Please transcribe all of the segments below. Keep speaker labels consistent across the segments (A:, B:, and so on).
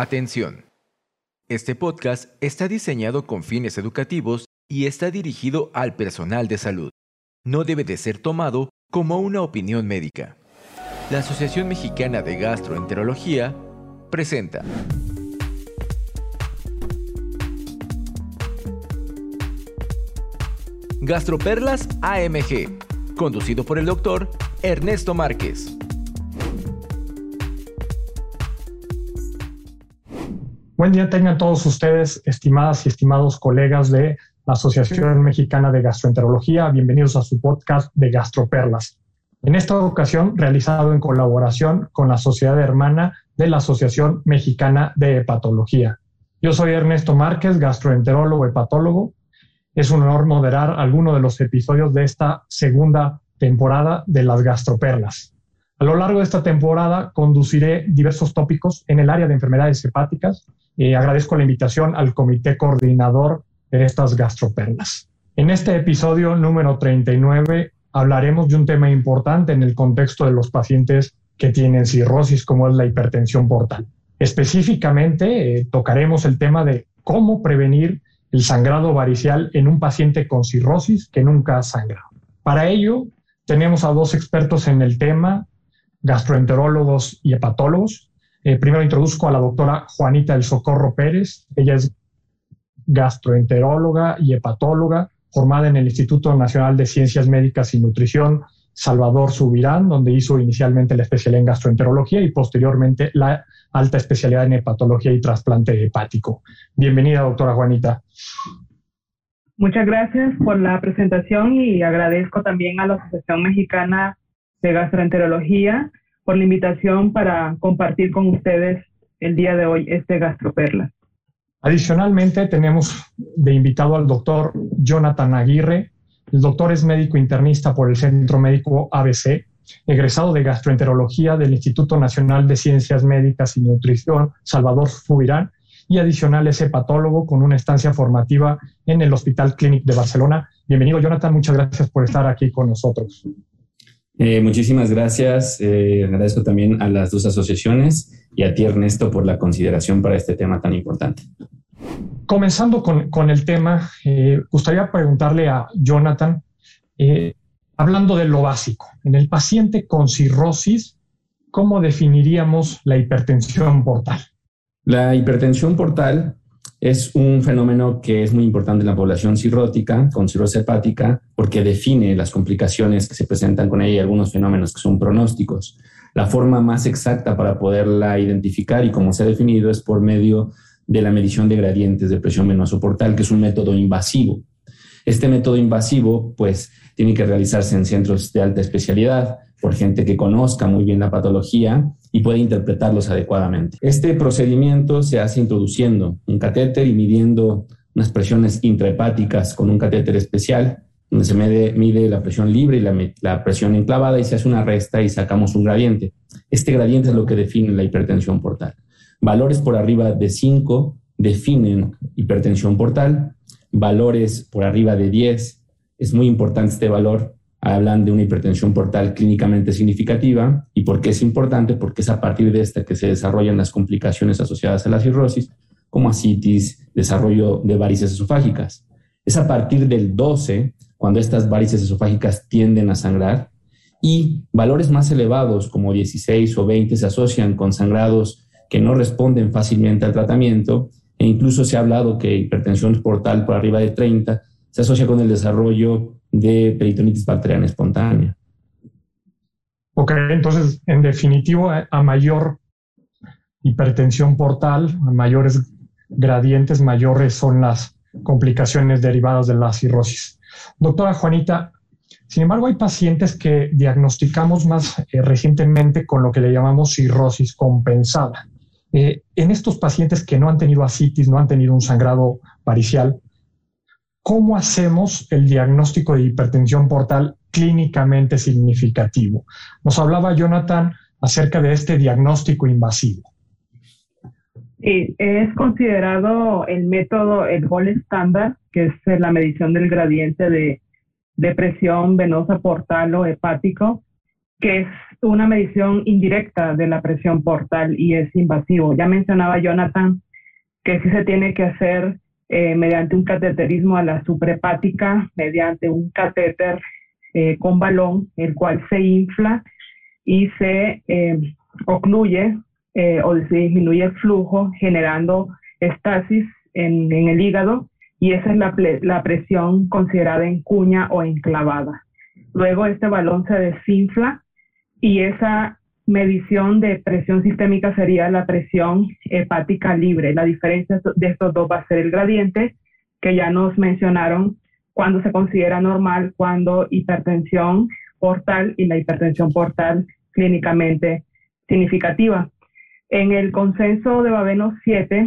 A: Atención. Este podcast está diseñado con fines educativos y está dirigido al personal de salud. No debe de ser tomado como una opinión médica. La Asociación Mexicana de Gastroenterología presenta Gastroperlas AMG, conducido por el doctor Ernesto Márquez.
B: Buen día tengan todos ustedes, estimadas y estimados colegas de la Asociación Mexicana de Gastroenterología. Bienvenidos a su podcast de Gastroperlas. En esta ocasión, realizado en colaboración con la Sociedad Hermana de la Asociación Mexicana de Hepatología. Yo soy Ernesto Márquez, gastroenterólogo hepatólogo. Es un honor moderar algunos de los episodios de esta segunda temporada de las Gastroperlas. A lo largo de esta temporada conduciré diversos tópicos en el área de enfermedades hepáticas, y agradezco la invitación al comité coordinador de estas gastroperlas. En este episodio número 39 hablaremos de un tema importante en el contexto de los pacientes que tienen cirrosis, como es la hipertensión portal. Específicamente, eh, tocaremos el tema de cómo prevenir el sangrado varicial en un paciente con cirrosis que nunca ha sangrado. Para ello, tenemos a dos expertos en el tema, gastroenterólogos y hepatólogos, eh, primero introduzco a la doctora Juanita del Socorro Pérez. Ella es gastroenteróloga y hepatóloga, formada en el Instituto Nacional de Ciencias Médicas y Nutrición Salvador Subirán, donde hizo inicialmente la especialidad en gastroenterología y posteriormente la alta especialidad en hepatología y trasplante hepático. Bienvenida, doctora Juanita.
C: Muchas gracias por la presentación y agradezco también a la Asociación Mexicana de Gastroenterología por la invitación para compartir con ustedes el día de hoy este Gastroperla.
B: Adicionalmente, tenemos de invitado al doctor Jonathan Aguirre. El doctor es médico internista por el Centro Médico ABC, egresado de gastroenterología del Instituto Nacional de Ciencias Médicas y Nutrición Salvador Fubirán y adicional es hepatólogo con una estancia formativa en el Hospital Clínic de Barcelona. Bienvenido, Jonathan. Muchas gracias por estar aquí con nosotros.
D: Eh, muchísimas gracias. Eh, agradezco también a las dos asociaciones y a ti, Ernesto, por la consideración para este tema tan importante.
B: Comenzando con, el tema, eh, gustaría preguntarle a Jonathan, hablando de lo básico, en el paciente con cirrosis, ¿cómo definiríamos la hipertensión portal?
D: La hipertensión portal es un fenómeno que es muy importante en la población cirrótica, con cirrosis hepática, porque define las complicaciones que se presentan con ella y algunos fenómenos que son pronósticos. La forma más exacta para poderla identificar y como se ha definido es por medio de la medición de gradientes de presión venoso portal, que es un método invasivo. Este método invasivo, pues, tiene que realizarse en centros de alta especialidad, por gente que conozca muy bien la patología y puede interpretarlos adecuadamente. Este procedimiento se hace introduciendo un catéter y midiendo unas presiones intrahepáticas con un catéter especial, donde se mide, la presión libre y la, la, presión enclavada y se hace una resta y sacamos un gradiente. Este gradiente es lo que define la hipertensión portal. Valores por arriba de 5 definen hipertensión portal, valores por arriba de 10, es muy importante este valor, hablan de una hipertensión portal clínicamente significativa. ¿Y por qué es importante? Porque es a partir de esta que se desarrollan las complicaciones asociadas a la cirrosis, como asitis, desarrollo de varices esofágicas. Es a partir del 12 cuando estas varices esofágicas tienden a sangrar y valores más elevados como 16 o 20 se asocian con sangrados que no responden fácilmente al tratamiento e incluso se ha hablado que hipertensión portal por arriba de 30 se asocia con el desarrollo de peritonitis bacteriana espontánea.
B: Ok, entonces, en definitivo, a mayor hipertensión portal, a mayores gradientes, mayores son las complicaciones derivadas de la cirrosis. Doctora Juanita, sin embargo, hay pacientes que diagnosticamos más eh, recientemente con lo que le llamamos cirrosis compensada. Eh, en estos pacientes que no han tenido asitis, no han tenido un sangrado paricial, ¿cómo hacemos el diagnóstico de hipertensión portal clínicamente significativo? Nos hablaba Jonathan acerca de este diagnóstico invasivo.
C: Sí, es considerado el método, el gold estándar, que es la medición del gradiente de, de presión venosa portal o hepático, que es una medición indirecta de la presión portal y es invasivo. Ya mencionaba Jonathan que sí se tiene que hacer eh, mediante un cateterismo a la suprepática, mediante un catéter eh, con balón, el cual se infla y se eh, ocluye o se disminuye el flujo, generando estasis en, en el hígado, y esa es la, la presión considerada en cuña o enclavada. Luego este balón se desinfla y esa medición de presión sistémica sería la presión hepática libre. La diferencia de estos dos va a ser el gradiente, que ya nos mencionaron cuando se considera normal, cuando hipertensión portal y la hipertensión portal clínicamente significativa. En el consenso de Babeno 7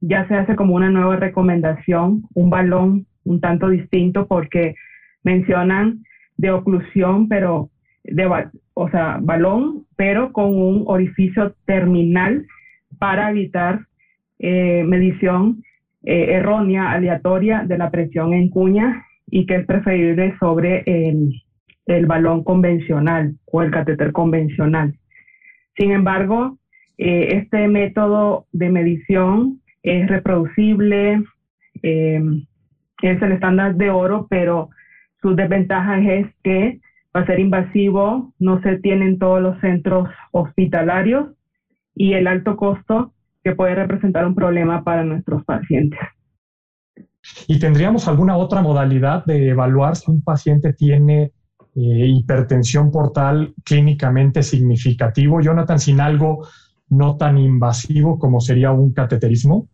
C: ya se hace como una nueva recomendación, un balón un tanto distinto porque mencionan de oclusión, pero de, o sea, balón, pero con un orificio terminal para evitar eh, medición eh, errónea, aleatoria de la presión en cuña y que es preferible sobre el, el balón convencional o el catéter convencional. Sin embargo, eh, este método de medición es reproducible, es el estándar de oro, pero sus desventajas es que va a ser invasivo, no se tienen todos los centros hospitalarios y el alto costo que puede representar un problema para nuestros pacientes.
B: ¿Y tendríamos alguna otra modalidad de evaluar si un paciente tiene eh, hipertensión portal clínicamente significativo, Jonathan, sin algo no tan invasivo como sería un cateterismo?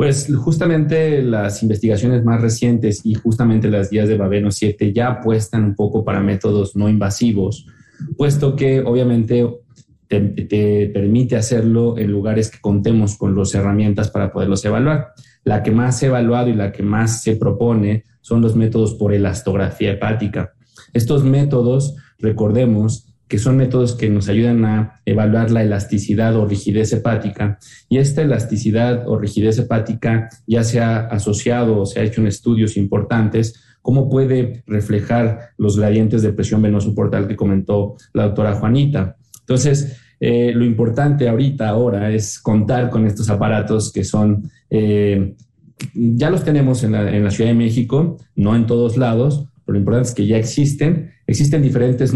D: Pues justamente las investigaciones más recientes y justamente las guías de Babeno 7 ya apuestan un poco para métodos no invasivos, puesto que obviamente te, permite hacerlo en lugares que contemos con las herramientas para poderlos evaluar. La que más se ha evaluado y la que más se propone son los métodos por elastografía hepática. Estos métodos, recordemos, que son métodos que nos ayudan a evaluar la elasticidad o rigidez hepática. Y esta elasticidad o rigidez hepática ya se ha asociado o se ha hecho en estudios importantes cómo puede reflejar los gradientes de presión venoso portal que comentó la doctora Juanita. Entonces, eh, lo importante ahorita, ahora, es contar con estos aparatos que son, eh, ya los tenemos en la, en la Ciudad de México, no en todos lados, pero lo importante es que ya existen Existen diferentes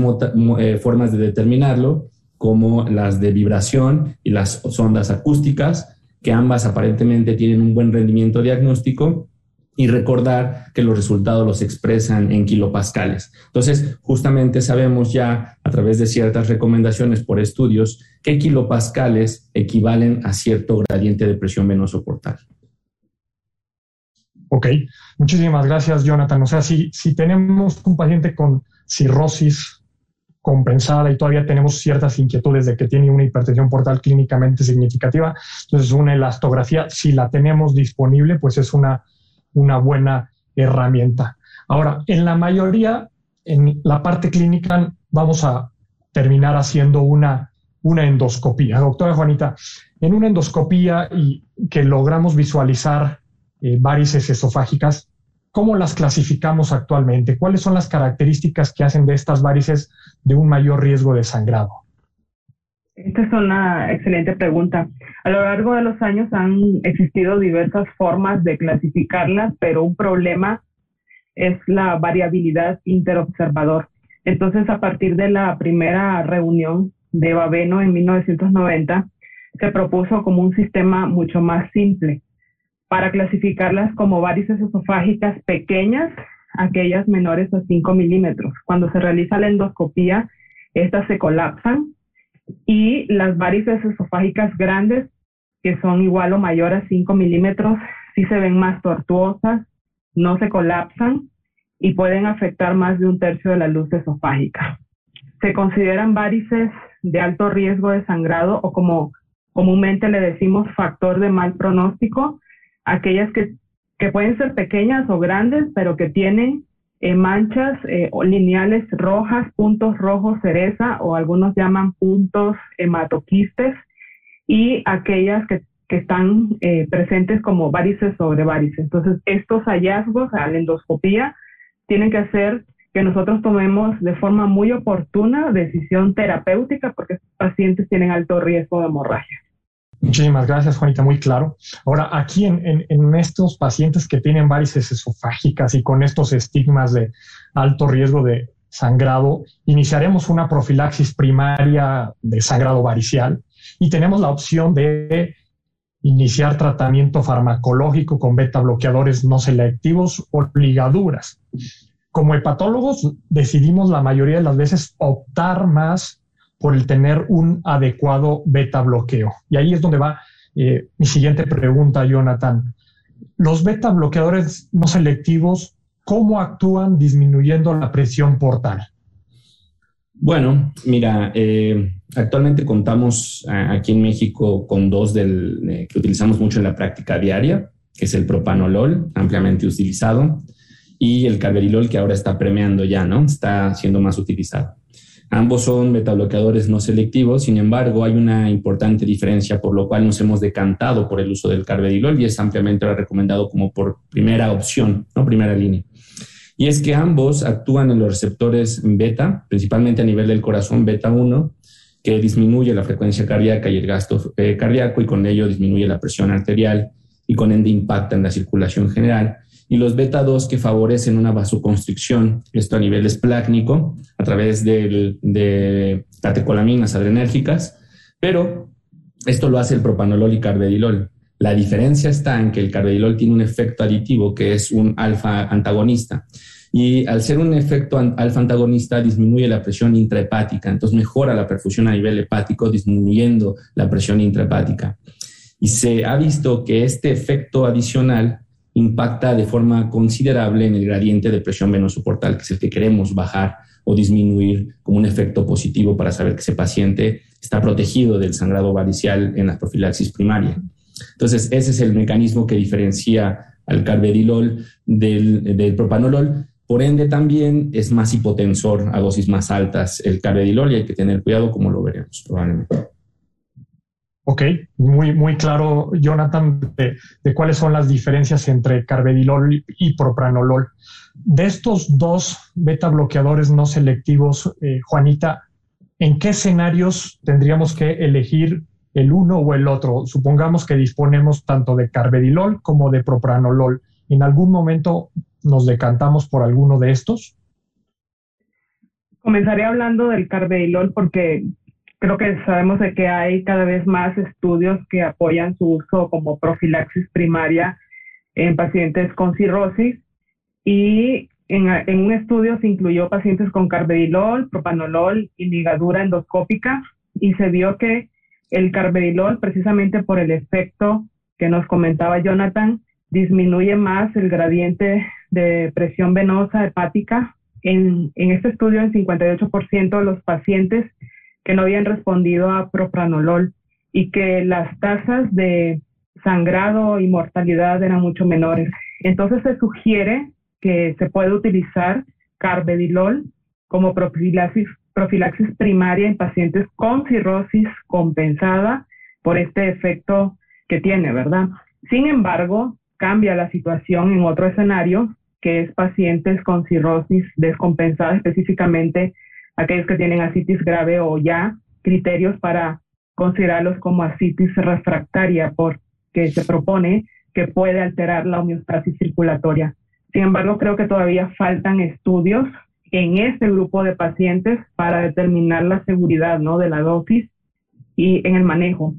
D: eh, formas de determinarlo, como las de vibración y las sondas acústicas, que ambas aparentemente tienen un buen rendimiento diagnóstico y recordar que los resultados los expresan en kilopascales. Entonces, justamente sabemos ya a través de ciertas recomendaciones por estudios qué kilopascales equivalen a cierto gradiente de presión venoso portal.
B: Ok, muchísimas gracias, Jonathan. O sea, si, si tenemos un paciente con cirrosis compensada y todavía tenemos ciertas inquietudes de que tiene una hipertensión portal clínicamente significativa. Entonces, una elastografía, si la tenemos disponible, pues es una, una buena herramienta. Ahora, en la mayoría, en la parte clínica, vamos a terminar haciendo una, una endoscopía. Doctora Juanita, en una endoscopía y que logramos visualizar eh, varices esofágicas, ¿Cómo las clasificamos actualmente? ¿Cuáles son las características que hacen de estas varices de un mayor riesgo de sangrado?
C: Esta es una excelente pregunta. A lo largo de los años han existido diversas formas de clasificarlas, pero un problema es la variabilidad interobservador. Entonces, a partir de la primera reunión de Babeno en 1990, se propuso como un sistema mucho más simple para clasificarlas como varices esofágicas pequeñas, aquellas menores a 5 milímetros. Cuando se realiza la endoscopía, estas se colapsan y las varices esofágicas grandes, que son igual o mayor a 5 milímetros, sí se ven más tortuosas, no se colapsan y pueden afectar más de un tercio de la luz esofágica. Se consideran varices de alto riesgo de sangrado o como comúnmente le decimos factor de mal pronóstico aquellas que, pueden ser pequeñas o grandes, pero que tienen eh, manchas eh, lineales rojas, puntos rojos cereza o algunos llaman puntos hematoquistes y aquellas que, están eh, presentes como varices sobre varices. Entonces, estos hallazgos a la endoscopía tienen que ser que nosotros tomemos de forma muy oportuna decisión terapéutica porque estos pacientes tienen alto riesgo de hemorragia.
B: Muchísimas gracias, Juanita, muy claro. Ahora, aquí en, estos pacientes que tienen varices esofágicas y con estos estigmas de alto riesgo de sangrado, iniciaremos una profilaxis primaria de sangrado varicial y tenemos la opción de iniciar tratamiento farmacológico con beta bloqueadores no selectivos o ligaduras. Como hepatólogos decidimos la mayoría de las veces optar más por el tener un adecuado beta bloqueo. Y ahí es donde va eh, mi siguiente pregunta, Jonathan. Los beta bloqueadores no selectivos, ¿cómo actúan disminuyendo la presión portal?
D: Bueno, mira, eh, actualmente contamos aquí en México con dos del, eh, que utilizamos mucho en la práctica diaria, que es el propanolol, ampliamente utilizado, y el carvedilol, que ahora está premiando ya, ¿no? Está siendo más utilizado. Ambos son metabloqueadores no selectivos, sin embargo, hay una importante diferencia por lo cual nos hemos decantado por el uso del carvedilol y es ampliamente recomendado como por primera opción, no primera línea. Y es que ambos actúan en los receptores beta, principalmente a nivel del corazón beta 1, que disminuye la frecuencia cardíaca y el gasto eh, cardíaco y con ello disminuye la presión arterial y con ende impacta en la circulación general y los beta 2 que favorecen una vasoconstricción, esto a nivel esplácnico, a través de, de catecolaminas adrenérgicas, pero esto lo hace el propanolol y carvedilol. La diferencia está en que el carvedilol tiene un efecto aditivo que es un alfa antagonista. Y al ser un efecto alfa antagonista disminuye la presión intrahepática, entonces mejora la perfusión a nivel hepático disminuyendo la presión intrahepática. Y se ha visto que este efecto adicional impacta de forma considerable en el gradiente de presión venoso portal, que es el que queremos bajar o disminuir como un efecto positivo para saber que ese paciente está protegido del sangrado varicial en la profilaxis primaria. Entonces, ese es el mecanismo que diferencia al carvedilol del, del propanolol. Por ende, también es más hipotensor a dosis más altas el carvedilol y hay que tener cuidado, como lo veremos probablemente.
B: Ok, muy, muy claro, Jonathan, de, cuáles son las diferencias entre carvedilol y propranolol. De estos dos beta bloqueadores no selectivos, eh, Juanita, ¿en qué escenarios tendríamos que elegir el uno o el otro? Supongamos que disponemos tanto de carvedilol como de propranolol. ¿En algún momento nos decantamos por alguno de estos?
C: Comenzaré hablando del carvedilol porque creo que sabemos de que hay cada vez más estudios que apoyan su uso como profilaxis primaria en pacientes con cirrosis y en, un estudio se incluyó pacientes con carvedilol, propanolol y ligadura endoscópica y se vio que el carvedilol, precisamente por el efecto que nos comentaba Jonathan, disminuye más el gradiente de presión venosa hepática. En, en este estudio, en 58% de los pacientes que no habían respondido a propranolol y que las tasas de sangrado y mortalidad eran mucho menores. Entonces se sugiere que se puede utilizar carvedilol como profilaxis, profilaxis primaria en pacientes con cirrosis compensada por este efecto que tiene, ¿verdad? Sin embargo, cambia la situación en otro escenario, que es pacientes con cirrosis descompensada, específicamente aquellos que tienen asitis grave o ya criterios para considerarlos como asitis refractaria porque se propone que puede alterar la homeostasis circulatoria. Sin embargo, creo que todavía faltan estudios en este grupo de pacientes para determinar la seguridad ¿no? de la dosis y en el manejo.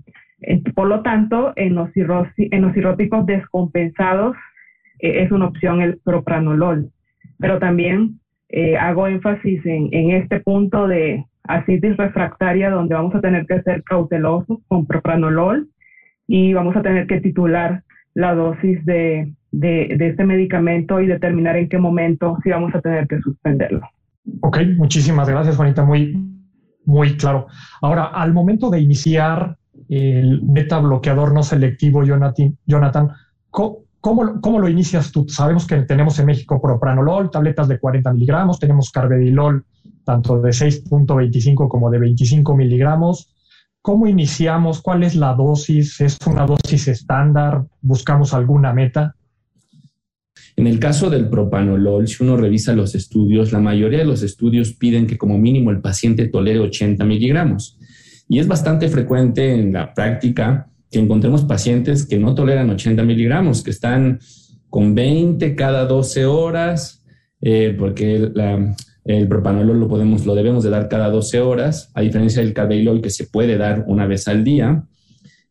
C: Por lo tanto, en los, en los cirróticos descompensados eh, es una opción el propranolol, pero también eh, hago énfasis en, en, este punto de asitis refractaria donde vamos a tener que ser cautelosos con propranolol y vamos a tener que titular la dosis de, de, de, este medicamento y determinar en qué momento si vamos a tener que suspenderlo.
B: Ok, muchísimas gracias, Juanita. Muy, muy claro. Ahora, al momento de iniciar el beta bloqueador no selectivo, Jonathan, Jonathan ¿Cómo, lo inicias tú? Sabemos que tenemos en México propranolol, tabletas de 40 miligramos, tenemos carvedilol tanto de 6.25 como de 25 miligramos. ¿Cómo iniciamos? ¿Cuál es la dosis? ¿Es una dosis estándar? ¿Buscamos alguna meta?
D: En el caso del propanolol, si uno revisa los estudios, la mayoría de los estudios piden que como mínimo el paciente tolere 80 miligramos. Y es bastante frecuente en la práctica que encontremos pacientes que no toleran 80 miligramos, que están con 20 cada 12 horas, eh, porque el propanolol lo podemos, lo debemos de dar cada 12 horas, a diferencia del carvedilol que se puede dar una vez al día.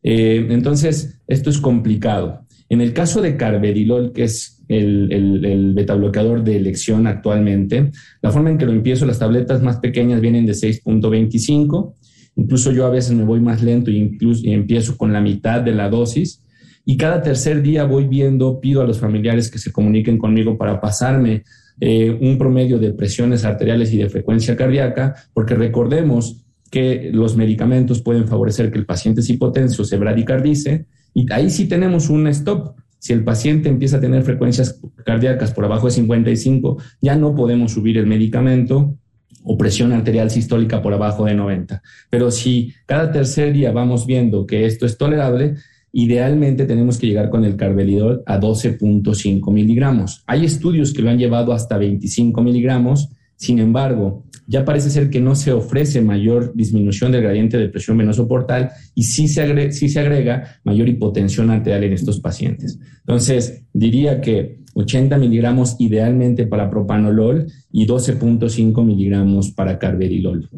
D: Eh, entonces, esto es complicado. En el caso de carvedilol, que es el, el, el betabloqueador de elección actualmente, la forma en que lo empiezo, las tabletas más pequeñas vienen de 6.25 Incluso yo a veces me voy más lento y, incluso, y empiezo con la mitad de la dosis. Y cada tercer día voy viendo, pido a los familiares que se comuniquen conmigo para pasarme eh, un promedio de presiones arteriales y de frecuencia cardíaca, porque recordemos que los medicamentos pueden favorecer que el paciente es hipotenso, se bradicardice, y ahí sí tenemos un stop. Si el paciente empieza a tener frecuencias cardíacas por abajo de 55, ya no podemos subir el medicamento o presión arterial sistólica por abajo de 90. Pero si cada tercer día vamos viendo que esto es tolerable, idealmente tenemos que llegar con el carvedilol a 12.5 miligramos. Hay estudios que lo han llevado hasta 25 miligramos, sin embargo, ya parece ser que no se ofrece mayor disminución del gradiente de presión venoso portal y sí se, agrega, sí se agrega mayor hipotensión arterial en estos pacientes. Entonces, diría que 80 miligramos idealmente para propanolol y 12.5 miligramos para carvedilol.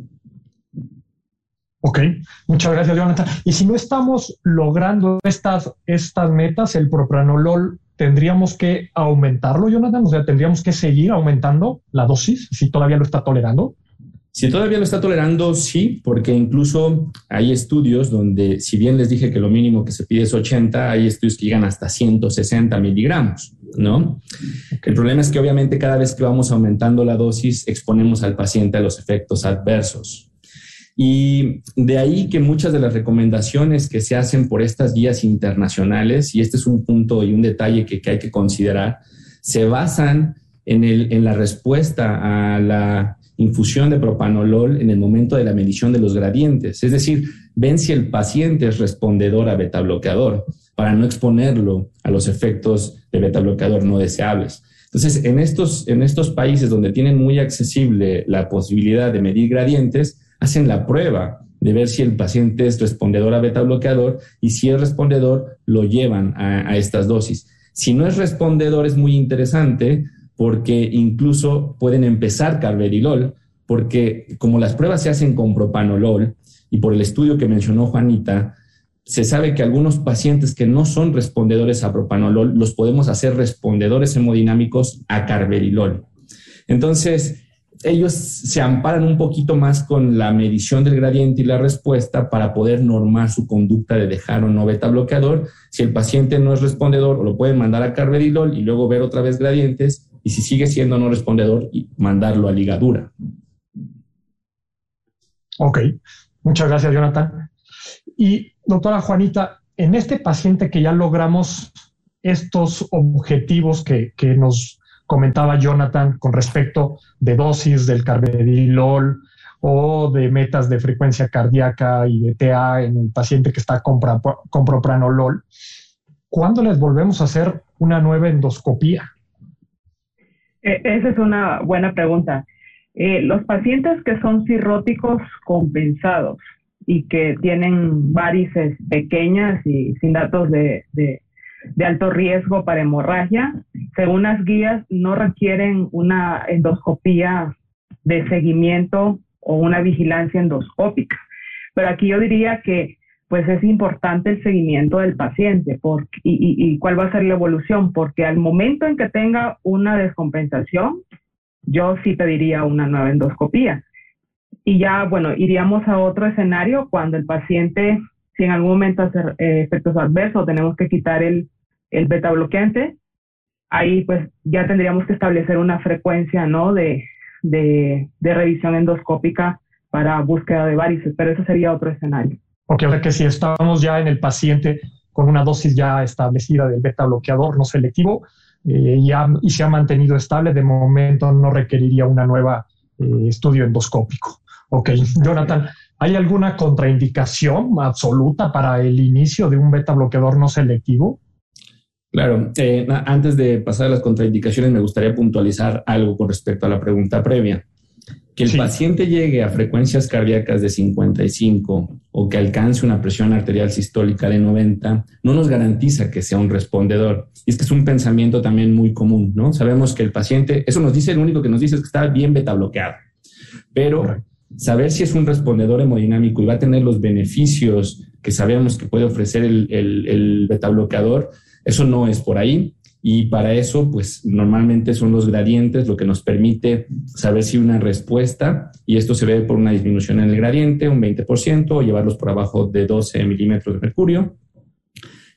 B: Ok, muchas gracias, Jonathan. Y si no estamos logrando estas, estas metas, el propranolol, ¿tendríamos que aumentarlo, Jonathan? O sea, ¿tendríamos que seguir aumentando la dosis si todavía lo está tolerando?
D: Si todavía lo está tolerando, sí, porque incluso hay estudios donde, si bien les dije que lo mínimo que se pide es 80, hay estudios que llegan hasta 160 miligramos. ¿No? El problema es que obviamente cada vez que vamos aumentando la dosis exponemos al paciente a los efectos adversos. Y de ahí que muchas de las recomendaciones que se hacen por estas guías internacionales, y este es un punto y un detalle que, hay que considerar, se basan en, en la respuesta a la infusión de propanolol en el momento de la medición de los gradientes. Es decir, ven si el paciente es respondedor a beta bloqueador para no exponerlo a los efectos de beta bloqueador no deseables. Entonces, en estos, en estos países donde tienen muy accesible la posibilidad de medir gradientes, hacen la prueba de ver si el paciente es respondedor a beta bloqueador y si es respondedor, lo llevan a, a estas dosis. Si no es respondedor, es muy interesante porque incluso pueden empezar carvedilol, porque como las pruebas se hacen con propanolol y por el estudio que mencionó Juanita, se sabe que algunos pacientes que no son respondedores a propanolol los podemos hacer respondedores hemodinámicos a carvedilol. Entonces, ellos se amparan un poquito más con la medición del gradiente y la respuesta para poder normar su conducta de dejar o no beta bloqueador. Si el paciente no es respondedor, lo pueden mandar a carvedilol y luego ver otra vez gradientes. Y si sigue siendo no respondedor, mandarlo a ligadura.
B: Ok, muchas gracias, Jonathan. Y doctora Juanita, en este paciente que ya logramos estos objetivos que, nos comentaba Jonathan con respecto de dosis del carvedilol o de metas de frecuencia cardíaca y de TA en el paciente que está con, con propranolol, ¿cuándo les volvemos a hacer una nueva endoscopía?
C: E, esa es una buena pregunta. Eh, los pacientes que son cirróticos compensados, y que tienen varices pequeñas y sin datos de, de, alto riesgo para hemorragia, según las guías, no requieren una endoscopía de seguimiento o una vigilancia endoscópica. Pero aquí yo diría que pues es importante el seguimiento del paciente porque, y, y, cuál va a ser la evolución, porque al momento en que tenga una descompensación, yo sí pediría una nueva endoscopía. Y ya, bueno, iríamos a otro escenario cuando el paciente, si en algún momento hace eh, efectos adversos, tenemos que quitar el, el beta bloqueante, ahí pues ya tendríamos que establecer una frecuencia, ¿no? De, de, de revisión endoscópica para búsqueda de varices, pero eso sería otro escenario.
B: Ok, o sea que si estamos ya en el paciente con una dosis ya establecida del beta bloqueador no selectivo eh, y se ha mantenido estable, de momento no requeriría una nueva eh, estudio endoscópico. Ok, Jonathan, ¿hay alguna contraindicación absoluta para el inicio de un beta bloqueador no selectivo?
D: Claro, eh, antes de pasar a las contraindicaciones, me gustaría puntualizar algo con respecto a la pregunta previa. Que el paciente llegue a frecuencias cardíacas de 55 o que alcance una presión arterial sistólica de 90 no nos garantiza que sea un respondedor. Y es que es un pensamiento también muy común, ¿no? Sabemos que el paciente, eso nos dice, lo único que nos dice es que está bien beta bloqueado. Pero saber si es un respondedor hemodinámico y va a tener los beneficios que sabemos que puede ofrecer el, el, el beta bloqueador, eso no es por ahí. Y para eso, pues normalmente son los gradientes lo que nos permite saber si una respuesta, y esto se ve por una disminución en el gradiente, un 20%, o llevarlos por abajo de 12 milímetros de mercurio.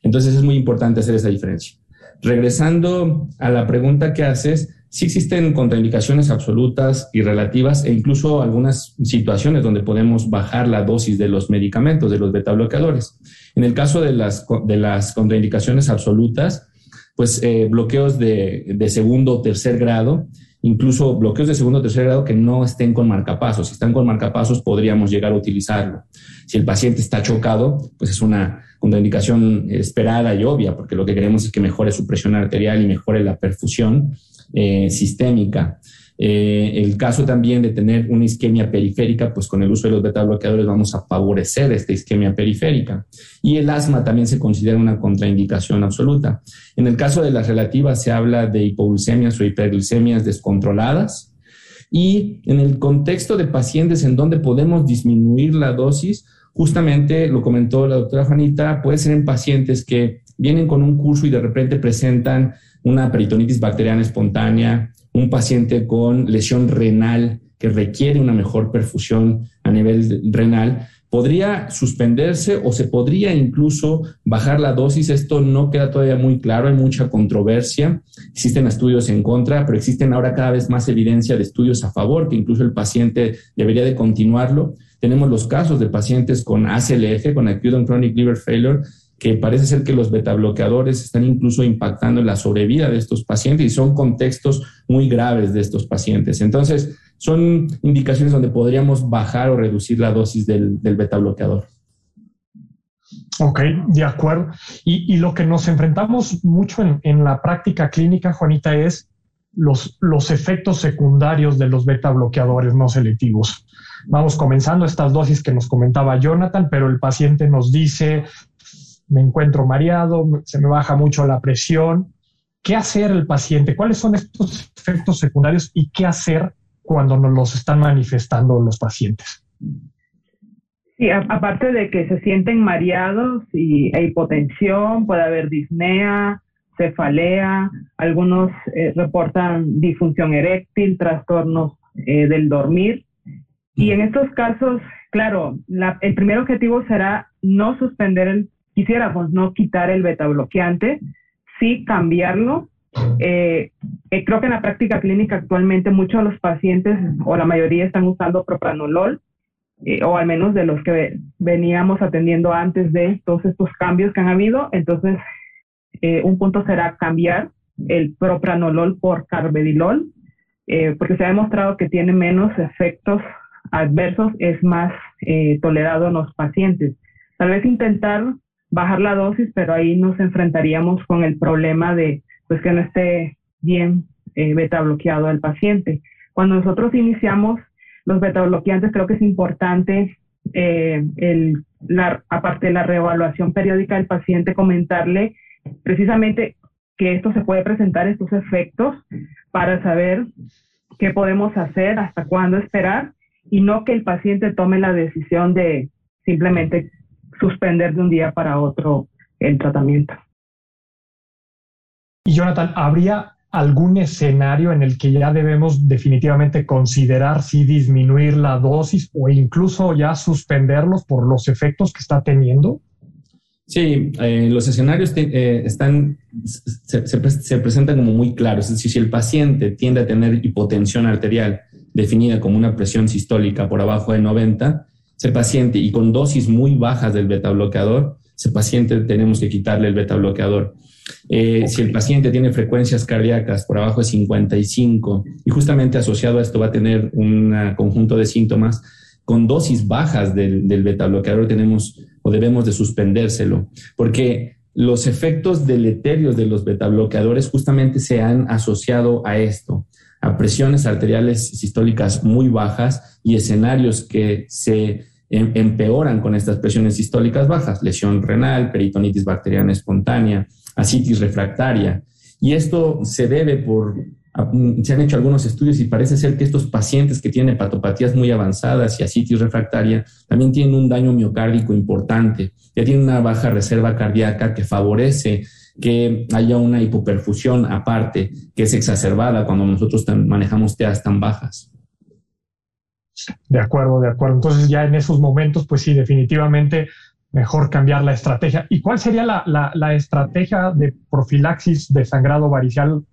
D: Entonces es muy importante hacer esa diferencia. Regresando a la pregunta que haces, sí existen contraindicaciones absolutas y relativas e incluso algunas situaciones donde podemos bajar la dosis de los medicamentos, de los beta bloqueadores. En el caso de las, de las contraindicaciones absolutas, pues eh, bloqueos de, de, segundo o tercer grado, incluso bloqueos de segundo o tercer grado que no estén con marcapasos. Si están con marcapasos, podríamos llegar a utilizarlo. Si el paciente está chocado, pues es una contraindicación esperada y obvia, porque lo que queremos es que mejore su presión arterial y mejore la perfusión eh, sistémica. Eh, el caso también de tener una isquemia periférica, pues con el uso de los beta bloqueadores vamos a favorecer esta isquemia periférica. Y el asma también se considera una contraindicación absoluta. En el caso de las relativas se habla de hipoglucemias o hiperglucemias descontroladas. Y en el contexto de pacientes en donde podemos disminuir la dosis, justamente lo comentó la doctora Juanita, puede ser en pacientes que vienen con un curso y de repente presentan una peritonitis bacteriana espontánea, un paciente con lesión renal que requiere una mejor perfusión a nivel renal, podría suspenderse o se podría incluso bajar la dosis. Esto no queda todavía muy claro, hay mucha controversia. Existen estudios en contra, pero existen ahora cada vez más evidencia de estudios a favor, que incluso el paciente debería de continuarlo. Tenemos los casos de pacientes con ACLF, con Acute and Chronic Liver Failure, que parece ser que los betabloqueadores están incluso impactando en la sobrevida de estos pacientes y son contextos muy graves de estos pacientes. Entonces, son indicaciones donde podríamos bajar o reducir la dosis del, betabloqueador.
B: Ok, de acuerdo. Y, lo que nos enfrentamos mucho en, la práctica clínica, Juanita, es los, los efectos secundarios de los beta bloqueadores no selectivos. Vamos comenzando estas dosis que nos comentaba Jonathan, pero el paciente nos dice, me encuentro mareado, se me baja mucho la presión. ¿Qué hacer el paciente? ¿Cuáles son estos efectos secundarios y qué hacer cuando nos los están manifestando los pacientes?
C: Sí, aparte de que se sienten mareados y e hipotensión, puede haber disnea, cefalea, algunos eh, reportan disfunción eréctil, trastornos eh, del dormir. Y en estos casos, claro, el primer objetivo será no suspender el quisiéramos no quitar el beta bloqueante, sí cambiarlo. Eh, eh, creo que en la práctica clínica actualmente muchos de los pacientes o la mayoría están usando propranolol, eh, o al menos de los que veníamos atendiendo antes de todos estos cambios que han habido. Entonces, un punto será cambiar el propranolol por carbedilol, porque se ha demostrado que tiene menos efectos adversos, es más tolerado en los pacientes. Tal vez intentar bajar la dosis, pero ahí nos enfrentaríamos con el problema de pues que no esté bien eh, beta bloqueado el paciente. Cuando nosotros iniciamos los beta bloqueantes, creo que es importante, eh, el, la, aparte de la reevaluación periódica del paciente, comentarle precisamente que esto se puede presentar, estos efectos, para saber qué podemos hacer, hasta cuándo esperar, y no que el paciente tome la decisión de simplemente suspender de un día para otro el tratamiento.
B: Y Jonathan, ¿habría algún escenario en el que ya debemos definitivamente considerar si disminuir la dosis o incluso ya suspenderlos por los efectos que está teniendo?
D: Sí, eh, los escenarios eh, están, se, se, presentan como muy claros. Es decir, si el paciente tiende a tener hipotensión arterial definida como una presión sistólica por abajo de 90, ese paciente y con dosis muy bajas del beta bloqueador, ese paciente tenemos que quitarle el beta bloqueador. Eh, si el paciente tiene frecuencias cardíacas por abajo de 55 y justamente asociado a esto va a tener un conjunto de síntomas, con dosis bajas del, del beta bloqueador tenemos o debemos de suspendérselo, porque los efectos deleterios de los betabloqueadores justamente se han asociado a esto, a presiones arteriales sistólicas muy bajas y escenarios que se em, empeoran con estas presiones sistólicas bajas, lesión renal, peritonitis bacteriana espontánea, asitis refractaria. Y esto se debe por Mm, se han hecho algunos estudios y parece ser que estos pacientes que tienen hepatopatías muy avanzadas y asitis refractaria también tienen un daño miocárdico importante, ya tienen una baja reserva cardíaca que favorece que haya una hipoperfusión aparte, que es exacerbada cuando nosotros manejamos TEAs tan bajas.
B: De acuerdo, de acuerdo. Entonces ya en esos momentos, pues sí, definitivamente mejor cambiar la estrategia. ¿Y cuál sería la, la estrategia de profilaxis de sangrado varicial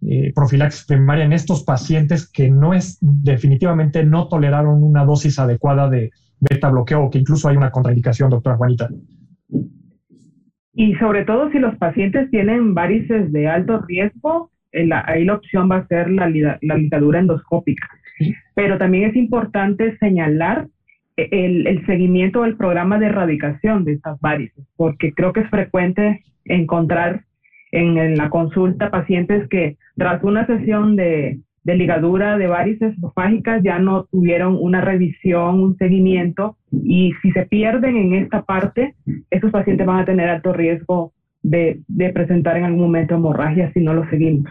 B: eh, profilaxis primaria en estos pacientes que no es definitivamente no toleraron una dosis adecuada de beta bloqueo que incluso hay una contraindicación, doctora Juanita.
C: Y sobre todo si los pacientes tienen varices de alto riesgo, eh, ahí la opción va a ser la, la litadura endoscópica. Pero también es importante señalar eh, el, el, seguimiento del programa de erradicación de estas varices, porque creo que es frecuente encontrar en, la consulta pacientes que tras una sesión de, ligadura de varices esofágicas ya no tuvieron una revisión, un seguimiento y si se pierden en esta parte, esos pacientes van a tener alto riesgo de, presentar en algún momento hemorragia si no lo seguimos.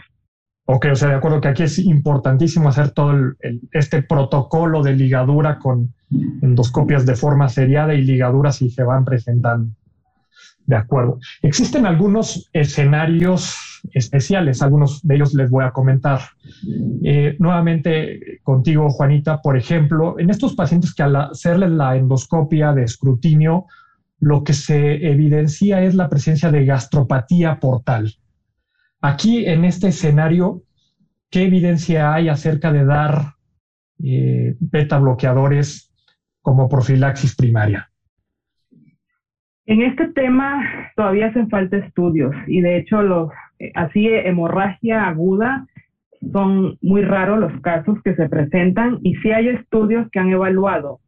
B: Ok, o sea, de acuerdo que aquí es importantísimo hacer todo este protocolo de ligadura con endoscopias de forma seriada y ligaduras si se van presentando. De acuerdo. Existen algunos escenarios especiales, algunos de ellos les voy a comentar. Eh, nuevamente contigo, Juanita, por ejemplo, en estos pacientes que al hacerles la endoscopia de escrutinio, lo que se evidencia es la presencia de gastropatía portal. Aquí, en este escenario, ¿qué evidencia hay acerca de dar eh, beta bloqueadores como profilaxis primaria?
C: En este tema todavía hacen falta estudios y de hecho los así hemorragia aguda son muy raros los casos que se presentan y sí hay estudios que han evaluado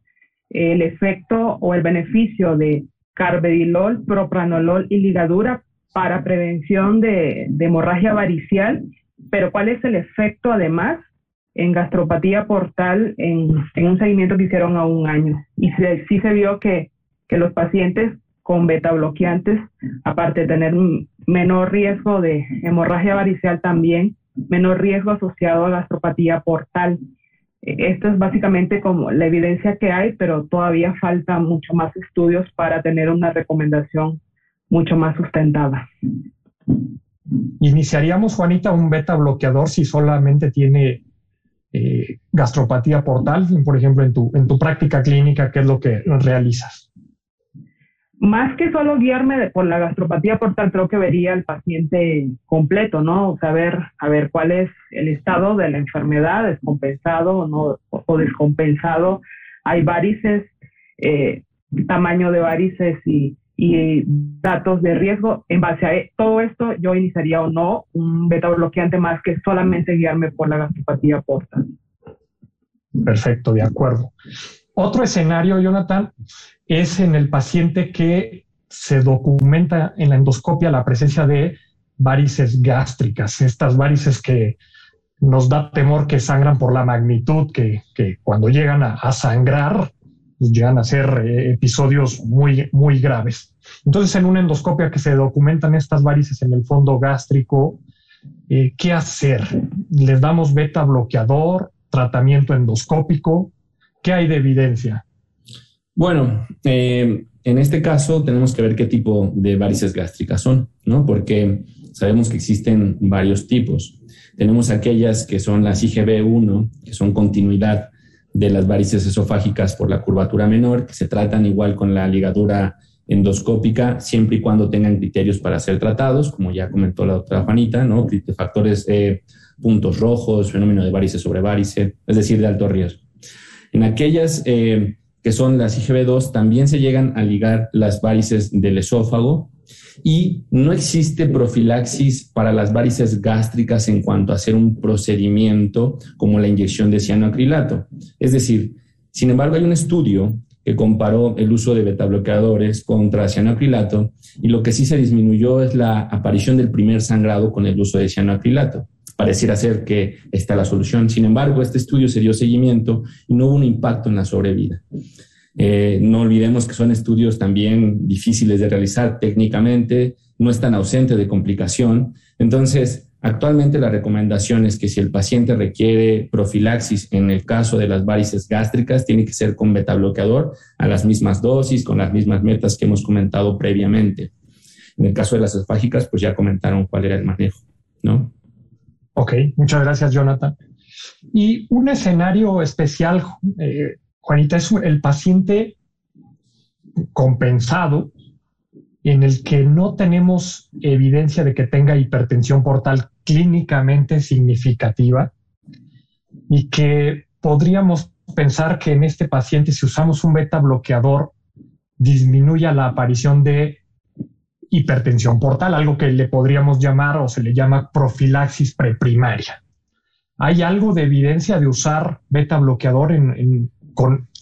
C: el efecto o el beneficio de carvedilol, propranolol y ligadura para prevención de, hemorragia varicial, pero cuál es el efecto además en gastropatía portal en, un seguimiento que hicieron a un año. Y sí se vio que, que los pacientes con beta bloqueantes, aparte de tener menor riesgo de hemorragia varicial también, menor riesgo asociado a gastropatía portal. E, esto es básicamente como la evidencia que hay, pero todavía falta mucho más estudios para tener una recomendación mucho más sustentada.
B: ¿Iniciaríamos, Juanita, un beta bloqueador si solamente tiene eh, gastropatía portal? Por ejemplo, en tu, en tu práctica clínica, ¿qué es lo que realizas?
C: Más que solo guiarme por la gastropatía portal, creo que vería al paciente completo, ¿no? Saber a ver cuál es el estado de la enfermedad, descompensado o no, o descompensado. Hay varices, eh, tamaño de varices y, y, datos de riesgo. En base a todo esto, yo iniciaría o no un beta bloqueante más que solamente guiarme por la gastropatía portal.
B: Perfecto, de acuerdo. Otro escenario, Jonathan, es en el paciente que se documenta en la endoscopia la presencia de varices gástricas, estas varices que nos da temor que sangran por la magnitud, que, cuando llegan a, sangrar, pues llegan a ser eh, episodios muy, muy graves. Entonces, en una endoscopia que se documentan estas varices en el fondo gástrico, eh, ¿qué hacer? ¿Les damos beta bloqueador, tratamiento endoscópico? ¿Qué hay de evidencia?
D: Bueno, eh, en este caso tenemos que ver qué tipo de varices gástricas son, ¿no? Porque sabemos que existen varios tipos. Tenemos aquellas que son las IgB1, que son continuidad de las varices esofágicas por la curvatura menor, que se tratan igual con la ligadura endoscópica, siempre y cuando tengan criterios para ser tratados, como ya comentó la doctora Juanita, ¿no? Factores, eh, puntos rojos, fenómeno de varices sobre varice, es decir, de alto riesgo. En aquellas eh, que son las IgB2, también se llegan a ligar las varices del esófago y no existe profilaxis para las varices gástricas en cuanto a hacer un procedimiento como la inyección de cianoacrilato. Es decir, sin embargo, hay un estudio que comparó el uso de betabloqueadores contra cianoacrilato y lo que sí se disminuyó es la aparición del primer sangrado con el uso de cianoacrilato. Pareciera ser que está la solución. Sin embargo, este estudio se dio seguimiento y no hubo un impacto en la sobrevida. Eh, no olvidemos que son estudios también difíciles de realizar técnicamente, no están ausentes de complicación. Entonces, Actualmente la recomendación es que si el paciente requiere profilaxis en el caso de las varices gástricas, tiene que ser con beta bloqueador a las mismas dosis, con las mismas metas que hemos comentado previamente. En el caso de las esofágicas, pues ya comentaron cuál era el manejo, ¿no?
B: Ok, muchas gracias, Jonathan. Y un escenario especial, eh, Juanita, es el paciente compensado en el que no tenemos evidencia de que tenga hipertensión portal clínicamente significativa y que podríamos pensar que en este paciente, si usamos un beta bloqueador, disminuya la aparición de hipertensión portal, algo que le podríamos llamar o se le llama profilaxis preprimaria. ¿Hay algo de evidencia de usar beta bloqueador en,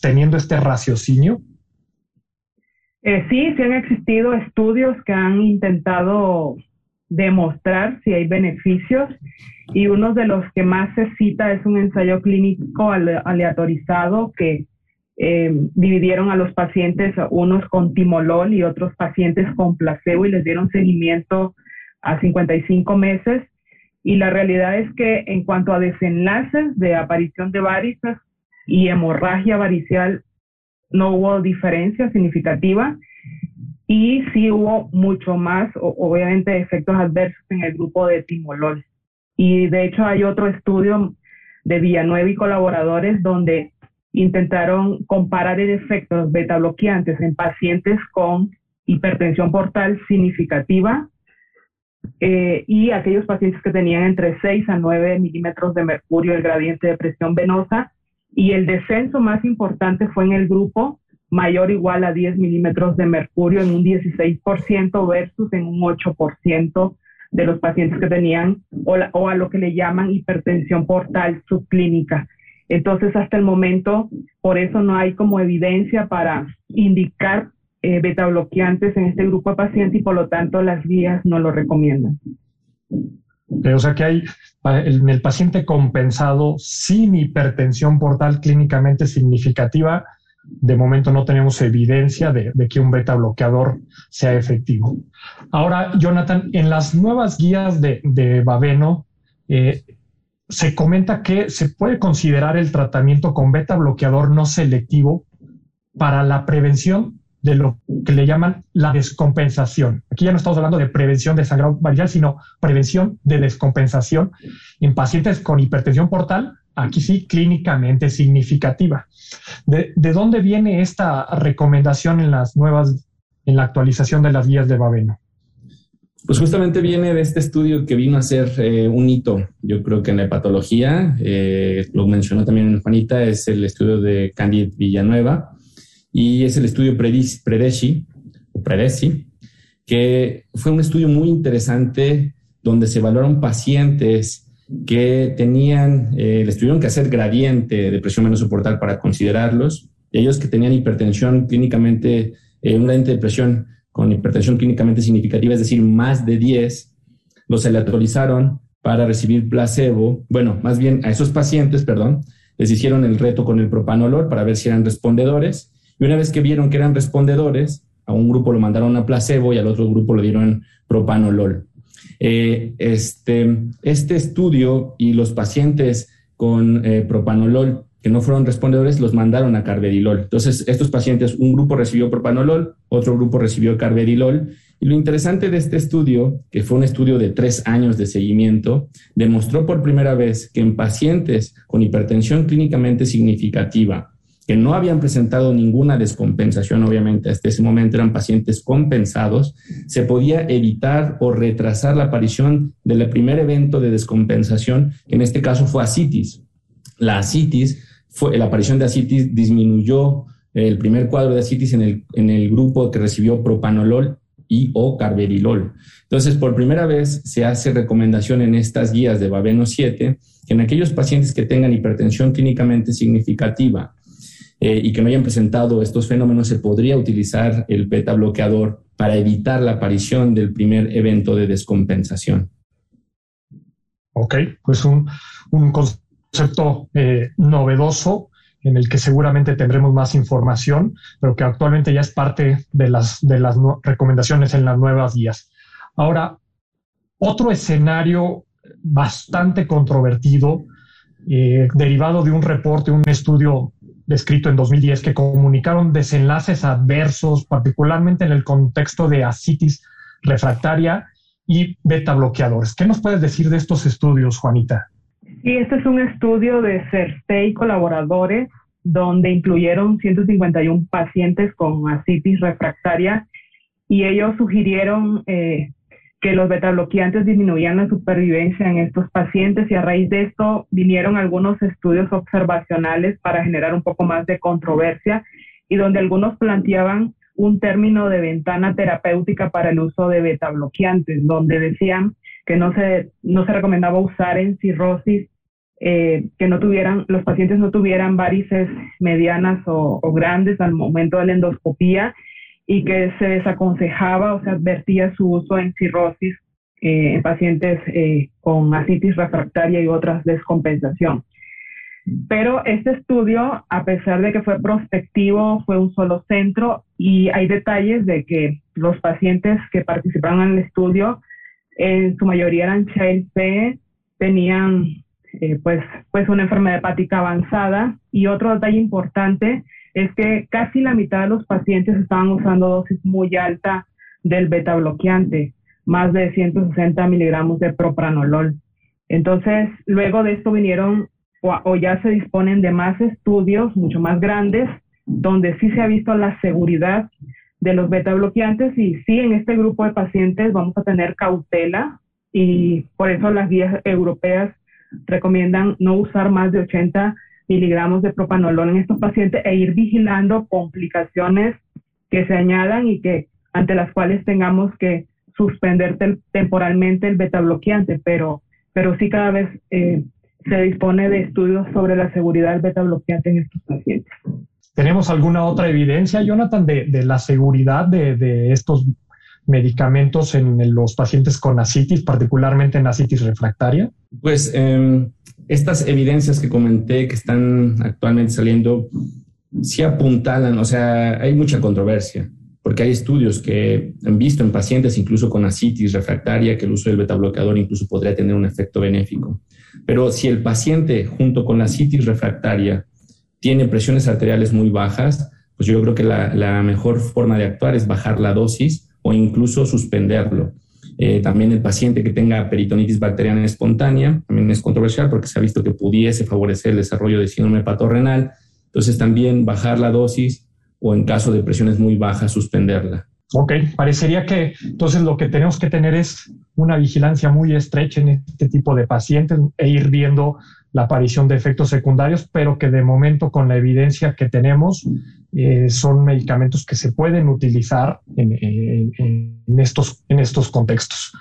B: teniendo este raciocinio?
C: Eh, sí, sí han existido estudios que han intentado demostrar si hay beneficios y uno de los que más se cita es un ensayo clínico aleatorizado que eh, dividieron a los pacientes, unos con timolol y otros pacientes con placebo y les dieron seguimiento a 55 meses. Y la realidad es que en cuanto a desenlaces de aparición de varices y hemorragia varicial, no hubo diferencia significativa y sí hubo mucho más, obviamente, efectos adversos en el grupo de timolol. Y de hecho hay otro estudio de Villanueva y colaboradores donde intentaron comparar el efecto de los beta bloqueantes en pacientes con hipertensión portal significativa eh, y aquellos pacientes que tenían entre 6 a 9 milímetros de mercurio el gradiente de presión venosa y el descenso más importante fue en el grupo mayor o igual a 10 milímetros de mercurio en un 16% versus en un 8% de los pacientes que tenían o, a lo que le llaman hipertensión portal subclínica. Entonces, hasta el momento, por eso no hay como evidencia para indicar eh, beta bloqueantes en este grupo de pacientes y por lo tanto las guías no lo recomiendan.
B: O sea que hay en el paciente compensado sin hipertensión portal clínicamente significativa, de momento no tenemos evidencia de, que un beta bloqueador sea efectivo. Ahora, Jonathan, en las nuevas guías de, de Baveno, eh, se comenta que se puede considerar el tratamiento con beta bloqueador no selectivo para la prevención de lo que le llaman la descompensación. Aquí ya no estamos hablando de prevención de sangrado varial, sino prevención de descompensación en pacientes con hipertensión portal aquí sí clínicamente significativa. ¿De, dónde viene esta recomendación en las nuevas, en la actualización de las guías de Baveno?
D: Pues justamente viene de este estudio que vino a ser eh, un hito, yo creo que en la hepatología, eh, lo mencionó también Juanita, es el estudio de Candid Villanueva y es el estudio Predeci, o que fue un estudio muy interesante donde se evaluaron pacientes que tenían, eh, les tuvieron que hacer gradiente de presión menos soportal para considerarlos, y ellos que tenían hipertensión clínicamente, eh, un gradiente de presión con hipertensión clínicamente significativa, es decir, más de 10, los aleatorizaron para recibir placebo, bueno, más bien a esos pacientes, perdón, les hicieron el reto con el propanolol para ver si eran respondedores, y una vez que vieron que eran respondedores, a un grupo lo mandaron a placebo y al otro grupo lo dieron propanolol. Eh, este, este estudio y los pacientes con eh, propanolol que no fueron respondedores los mandaron a carvedilol. Entonces, estos pacientes, un grupo recibió propanolol, otro grupo recibió carvedilol. Y lo interesante de este estudio, que fue un estudio de tres años de seguimiento, demostró por primera vez que en pacientes con hipertensión clínicamente significativa, que no habían presentado ninguna descompensación, obviamente hasta ese momento eran pacientes compensados, se podía evitar o retrasar la aparición del primer evento de descompensación, que en este caso fue asitis. La asitis, fue, la aparición de asitis disminuyó el primer cuadro de asitis en el, en el grupo que recibió propanolol y o carvedilol. Entonces, por primera vez se hace recomendación en estas guías de Babeno 7 que en aquellos pacientes que tengan hipertensión clínicamente significativa, eh, y que no hayan presentado estos fenómenos, se podría utilizar el beta bloqueador para evitar la aparición del primer evento de descompensación.
B: Ok, pues un, concepto eh, novedoso en el que seguramente tendremos más información, pero que actualmente ya es parte de las, de las recomendaciones en las nuevas guías. Ahora, otro escenario bastante controvertido, eh, derivado de un reporte, un estudio descrito en 2010 que comunicaron desenlaces adversos, particularmente en el contexto de asitis refractaria y beta bloqueadores. ¿Qué nos puedes decir de estos estudios, Juanita?
C: Sí, este es un estudio de CERTE y colaboradores donde incluyeron 151 pacientes con asitis refractaria y ellos sugirieron eh, que los betabloqueantes disminuían la supervivencia en estos pacientes y a raíz de esto vinieron algunos estudios observacionales para generar un poco más de controversia y donde algunos planteaban un término de ventana terapéutica para el uso de betabloqueantes, donde decían que no se, no se recomendaba usar en cirrosis, eh, que no tuvieran, los pacientes no tuvieran varices medianas o, grandes al momento de la endoscopía y que se desaconsejaba o se advertía su uso en cirrosis eh, en pacientes eh, con asitis refractaria y otras descompensación. Pero este estudio, a pesar de que fue prospectivo, fue un solo centro y hay detalles de que los pacientes que participaron en el estudio, en su mayoría eran child tenían eh, pues, pues una enfermedad hepática avanzada y otro detalle importante es que casi la mitad de los pacientes estaban usando dosis muy alta del beta bloqueante, más de 160 miligramos de propranolol. Entonces, luego de esto vinieron o, ya se disponen de más estudios mucho más grandes, donde sí se ha visto la seguridad de los beta bloqueantes y sí en este grupo de pacientes vamos a tener cautela y por eso las guías europeas recomiendan no usar más de 80 miligramos de propanolol en estos pacientes e ir vigilando complicaciones que se añadan y que ante las cuales tengamos que suspender temporalmente el beta bloqueante, pero, pero sí cada vez eh, se dispone de estudios sobre la seguridad del beta bloqueante en estos pacientes.
B: ¿Tenemos alguna otra evidencia, Jonathan, de, de la seguridad de, de, estos medicamentos en los pacientes con asitis, particularmente en asitis refractaria?
D: Pues eh, estas evidencias que comenté que están actualmente saliendo, sí apuntalan, o sea, hay mucha controversia, porque hay estudios que han visto en pacientes incluso con asitis refractaria que el uso del betabloqueador incluso podría tener un efecto benéfico. Pero si el paciente junto con la asitis refractaria tiene presiones arteriales muy bajas, pues yo creo que la, mejor forma de actuar es bajar la dosis o incluso suspenderlo. Eh, también el paciente que tenga peritonitis bacteriana espontánea, también es controversial porque se ha visto que pudiese favorecer el desarrollo de síndrome patorrenal. Entonces también bajar la dosis o en caso de presiones muy bajas suspenderla.
B: Ok, parecería que entonces lo que tenemos que tener es una vigilancia muy estrecha en este tipo de pacientes e ir viendo la aparición de efectos secundarios, pero que de momento con la evidencia que tenemos eh, son medicamentos que se pueden utilizar en, estos, en estos contextos.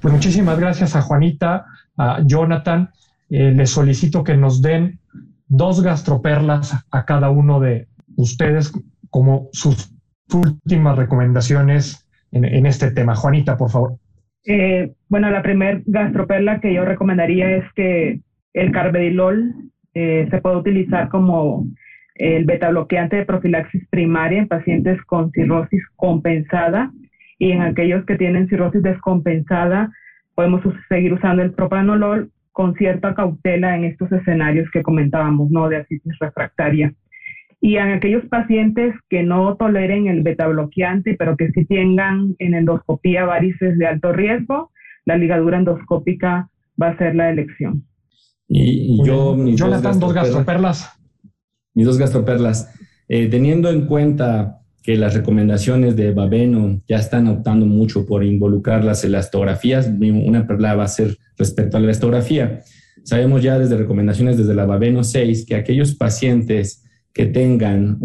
B: Pues muchísimas gracias a Juanita, a Jonathan. Eh, les solicito que nos den dos gastroperlas a cada uno de ustedes como sus últimas recomendaciones en, este tema. Juanita, por favor.
C: Eh, bueno, la primer gastroperla que yo recomendaría es que el carbedilol se puede utilizar como el beta bloqueante de profilaxis primaria en pacientes con cirrosis compensada y en aquellos que tienen cirrosis descompensada podemos seguir usando el propanolol con cierta cautela en estos escenarios que comentábamos, ¿no? De asitis refractaria. Y en aquellos pacientes que no toleren el beta bloqueante, pero que sí tengan en endoscopía varices de alto riesgo, la ligadura endoscópica va a ser la elección.
B: Y, yo, Jonathan, dos gastroperlas
D: mis dos gastroperlas. Eh, teniendo en cuenta que las recomendaciones de Babeno ya están optando mucho por involucrar las elastografías, una perla va a ser respecto a la elastografía. Sabemos ya desde recomendaciones desde la Babeno 6 que aquellos pacientes que tengan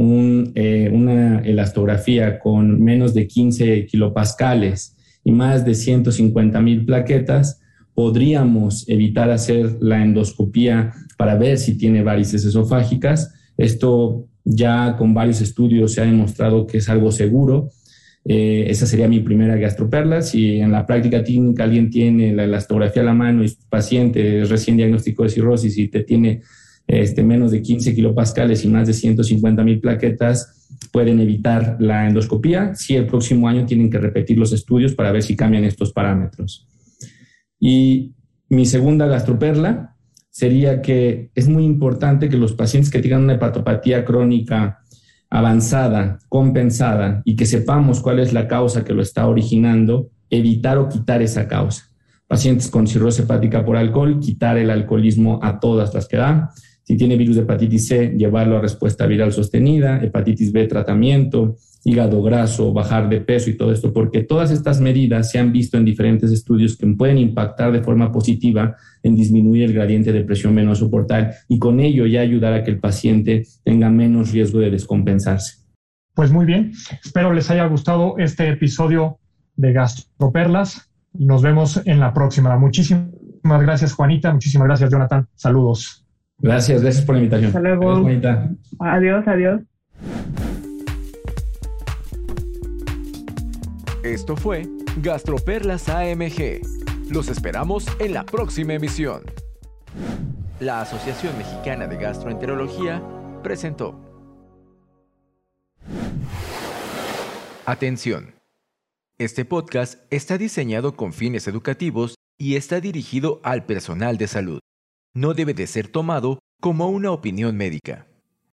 D: eh, una elastografía con menos de 15 kilopascales y más de 150 mil plaquetas, podríamos evitar hacer la endoscopía para ver si tiene varices esofágicas esto ya con varios estudios se ha demostrado que es algo seguro. Eh, esa sería mi primera gastroperla. Si en la práctica clínica alguien tiene la elastografía a la mano y su paciente recién diagnóstico de cirrosis y te tiene este, menos de 15 kilopascales y más de 150 mil plaquetas, pueden evitar la endoscopía. Si el próximo año tienen que repetir los estudios para ver si cambian estos parámetros. Y mi segunda gastroperla sería que es muy importante que los pacientes que tengan una hepatopatía crónica avanzada, compensada y que sepamos cuál es la causa que lo está originando, evitar o quitar esa causa. Pacientes con cirrosis hepática por alcohol, quitar el alcoholismo a todas las que da. Si tiene virus de hepatitis C, llevarlo a respuesta viral sostenida, hepatitis B tratamiento, hígado graso, bajar de peso y todo esto, porque todas estas medidas se han visto en diferentes estudios que pueden impactar de forma positiva en disminuir el gradiente de presión venoso portal y con ello ya ayudar a que el paciente tenga menos riesgo de descompensarse.
B: Pues muy bien, espero les haya gustado este episodio de Gastroperlas nos vemos en la próxima. Muchísimas gracias Juanita, muchísimas gracias Jonathan, saludos.
D: Gracias, gracias por la invitación.
C: Hasta luego. Adiós, adiós.
A: Esto fue Gastroperlas AMG. Los esperamos en la próxima emisión. La Asociación Mexicana de Gastroenterología presentó. Atención. Este podcast está diseñado con fines educativos y está dirigido al personal de salud no debe de ser tomado como una opinión médica.